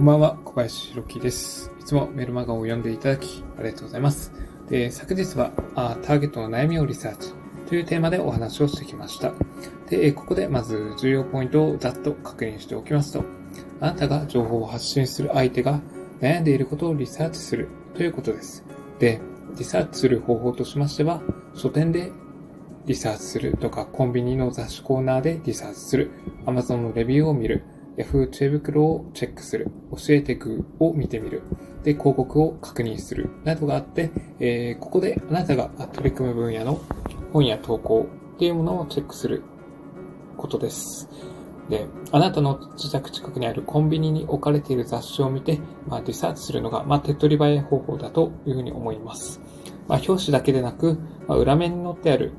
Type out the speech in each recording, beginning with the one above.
こんばんは、小林弘樹です。いつもメルマガを読んでいただき、ありがとうございます。で、昨日はあ、ターゲットの悩みをリサーチというテーマでお話をしてきました。で、ここでまず重要ポイントをざっと確認しておきますと、あなたが情報を発信する相手が悩んでいることをリサーチするということです。で、リサーチする方法としましては、書店でリサーチするとか、コンビニの雑誌コーナーでリサーチする、Amazon のレビューを見る、Yahoo 知恵袋をチェックする、教えてくを見てみる、で、広告を確認する、などがあって、えー、ここであなたが取り組む分野の本や投稿っていうものをチェックすることです。で、あなたの自宅近くにあるコンビニに置かれている雑誌を見て、まあ、リサーチするのが、まあ、手っ取り早い方法だというふうに思います。まあ、表紙だけでなく、まあ、裏面に載ってある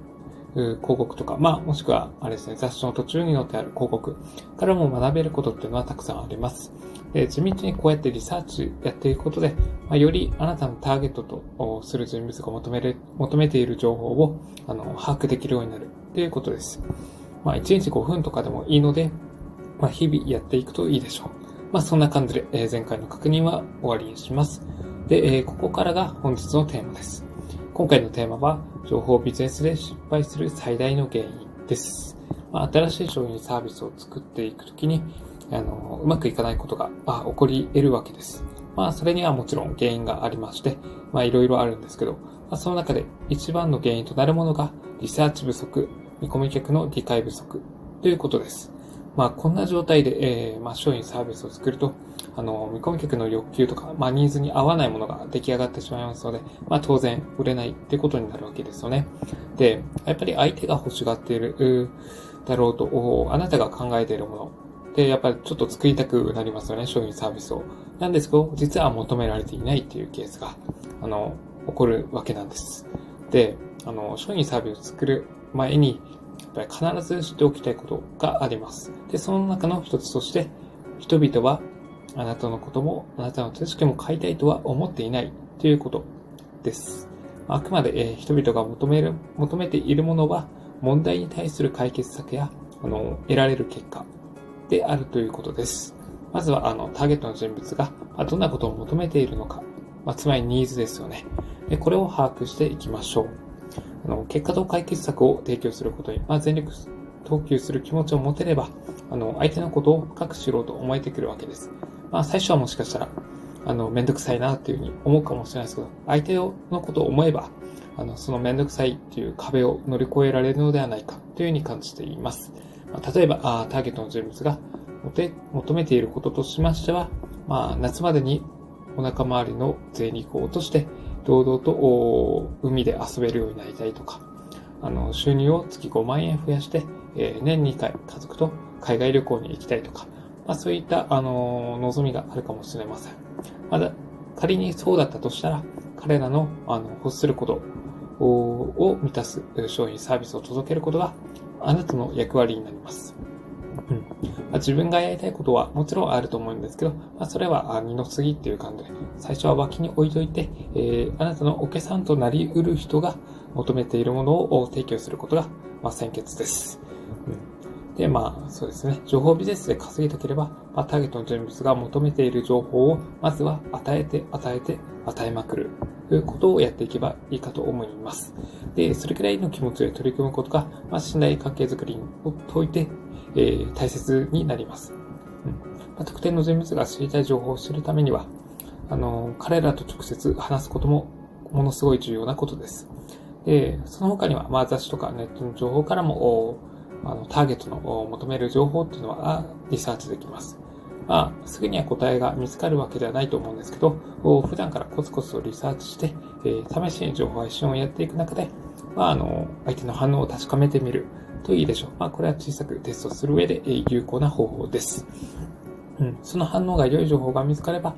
広告とか、まあ、もしくは、あれですね、雑誌の途中に載ってある広告からも学べることっていうのはたくさんあります。で地道にこうやってリサーチやっていくことで、まあ、よりあなたのターゲットとする人物が求める、求めている情報を、あの、把握できるようになるということです。まあ、1日5分とかでもいいので、まあ、日々やっていくといいでしょう。まあ、そんな感じで、えー、前回の確認は終わりにします。で、えー、ここからが本日のテーマです。今回のテーマは、情報ビジネスで失敗する最大の原因です。まあ、新しい商品サービスを作っていくときに、あの、うまくいかないことが、あ、起こり得るわけです。まあ、それにはもちろん原因がありまして、まあ、いろいろあるんですけど、まあ、その中で一番の原因となるものが、リサーチ不足、見込み客の理解不足ということです。まあ、こんな状態で、えー、まあ、商品サービスを作ると、あの、見込み客の欲求とか、まあ、ニーズに合わないものが出来上がってしまいますので、まあ、当然、売れないってことになるわけですよね。で、やっぱり相手が欲しがっている、だろうと、あなたが考えているもの、で、やっぱりちょっと作りたくなりますよね、商品サービスを。なんですけど、実は求められていないっていうケースが、あの、起こるわけなんです。で、あの、商品サービスを作る前に、やっぱり必ず知っておきたいことがあります。で、その中の一つとして、人々はあなたのことも、あなたの知識も買いたいとは思っていないということです。あくまで、えー、人々が求める、求めているものは、問題に対する解決策や、あの、得られる結果であるということです。まずは、あの、ターゲットの人物が、まどんなことを求めているのか、まあ、つまりニーズですよね。これを把握していきましょう。あの、結果と解決策を提供することに、まあ、全力投球する気持ちを持てれば、あの、相手のことを深く知ろうと思えてくるわけです。まあ、最初はもしかしたら、あの、めんどくさいなっていうふうに思うかもしれないですけど、相手のことを思えば、あの、そのめんどくさいっていう壁を乗り越えられるのではないかというふうに感じています。まあ、例えばあ、ターゲットの人物が求めていることとしましては、まあ、夏までにお腹周りの税肉を落として、堂々と海で遊べるようになりたいとか、あの、収入を月5万円増やして、えー、年2回家族と海外旅行に行きたいとか、まあ、そういった、あの、望みがあるかもしれません。まだ、仮にそうだったとしたら、彼らの、あの、欲することを満たす商品サービスを届けることが、あなたの役割になります。うんまあ、自分がやりたいことはもちろんあると思うんですけど、まあ、それは二の次っていう感じで、最初は脇に置いといて、えー、あなたのお客さんとなり得る人が求めているものを提供することが、まあ、先決です。うん、で、まあ、そうですね。情報ビジネスで稼ぎたければ、まあ、ターゲットの人物が求めている情報を、まずは与えて、与えて、与えまくる。ということをやっていけばいいかと思います。で、それくらいの気持ちで取り組むことが、まあ、信頼関係づくりを解いて、えー、大切になります。うんまあ、特定の人物が知りたい情報を知るためには、あの、彼らと直接話すこともものすごい重要なことです。で、その他には、まあ、雑誌とかネットの情報からも、あのターゲットの求める情報っていうのはリサーチできます。まあ、すぐには答えが見つかるわけではないと思うんですけど、普段からコツコツとリサーチして、えー、試しに情報配信をやっていく中で、まあ、あの、相手の反応を確かめてみるといいでしょう。まあ、これは小さくテストする上で有効な方法です。うん、その反応が良い情報が見つかれば、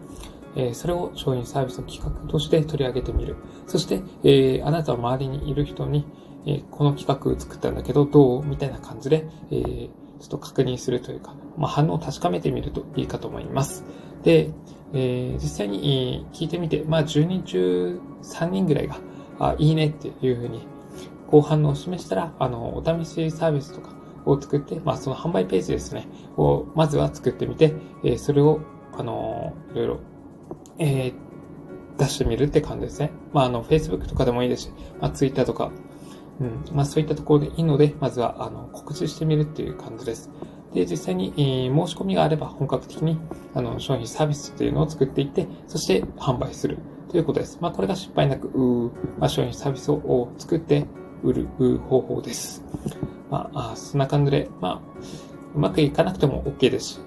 えー、それを商品サービスの企画として取り上げてみる。そして、えー、あなたの周りにいる人に、えー、この企画作ったんだけど、どう？みたいな感じで、えー、ちょっと確認するというか、まあ、反応を確かめてみるといいかと思います。で、えー、実際に聞いてみて、まあ、10人中3人ぐらいが、あ、いいねっていうふうに、こう反応を示したら、あの、お試しサービスとかを作って、まあ、その販売ページですね、を、まずは作ってみて、えー、それをあの、いろいろ、えー、出してみるって感じですね。まあ、あの、Facebook とかでもいいですし、まあ、Twitter とか、うん、まあ、そういったところでいいので、まずは、あの、告知してみるっていう感じです。で、実際に、えー、申し込みがあれば本格的に、あの、商品サービスっていうのを作っていって、そして販売するということです。まあ、これが失敗なく、まあ、商品サービスを作って売る方法です。まあ、そんな感じで、まあ、うまくいかなくても OK ですし、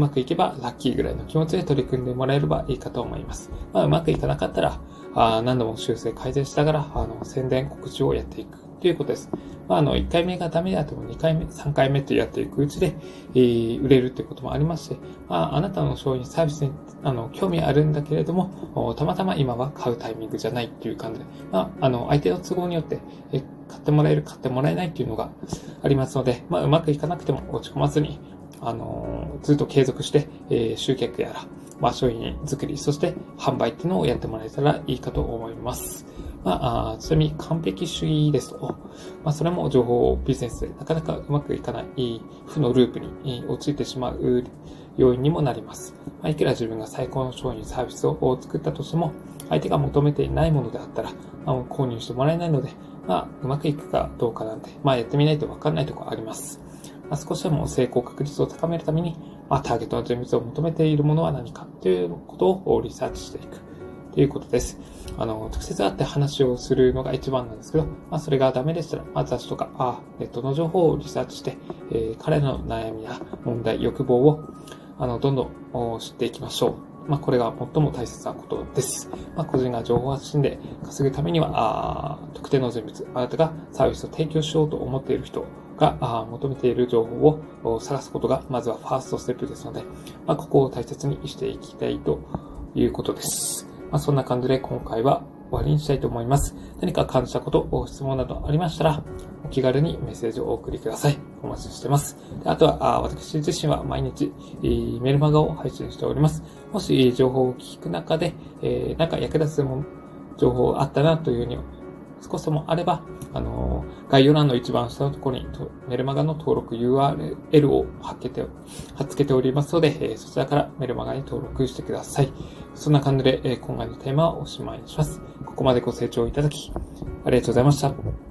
うまくいけばラッキーぐらいの気持ちで取り組んでもらえればいいかと思います。まあ、うまくいかなかったら、あ何度も修正改善しながら、あの、宣伝告知をやっていくということです。まあ、あの、1回目がダメだとも2回目、3回目とやっていくうちで、えー、売れるっていうこともありまして、まあ、あなたの商品サービスに、あの、興味あるんだけれども、たまたま今は買うタイミングじゃないっていう感じで、まあ、あの、相手の都合によって、え買ってもらえる、買ってもらえないっていうのがありますので、まあ、うまくいかなくても落ち込まずに、あの、ずっと継続して、えー、集客やら、まあ、商品作り、そして販売っていうのをやってもらえたらいいかと思います。まあ、ちなみに完璧主義ですと、まあ、それも情報ビジネスでなかなかうまくいかない負のループに陥ってしまう要因にもなります。まあ、いくら自分が最高の商品サービスを作ったとしても、相手が求めていないものであったら、まあ、購入してもらえないので、まあ、うまくいくかどうかなんて、まあ、やってみないとわかんないところあります。まあ、少しでも成功確率を高めるために、まあ、ターゲットの人物を求めているものは何かということをリサーチしていくということです。あの、直接会って話をするのが一番なんですけど、まあ、それがダメでしたら、まあ、雑誌とか、あネットの情報をリサーチして、えー、彼の悩みや問題、欲望を、あの、どんどん知っていきましょう。まあ、これが最も大切なことです。まあ、個人が情報発信で稼ぐためには、あ特定の人物、あなたがサービスを提供しようと思っている人が求めている情報を探すことが、まずはファーストステップですので、まあ、ここを大切にしていきたいということです。まあ、そんな感じで今回は終わりにしたいと思います。何か感じたこと、質問などありましたら、お気軽にメッセージをお送りください。お待ちしてます。あとは、あ私自身は毎日、メルマガを配信しております。もし情報を聞く中で、え、なんか役立つ情報があったなというふうに少しでもあれば、あの、概要欄の一番下のところにメルマガの登録 URL を貼っけて、貼っ付けておりますので、え、そちらからメルマガに登録してください。そんな感じで、え、今回のテーマはおしまいにします。ここまでご清聴いただき、ありがとうございました。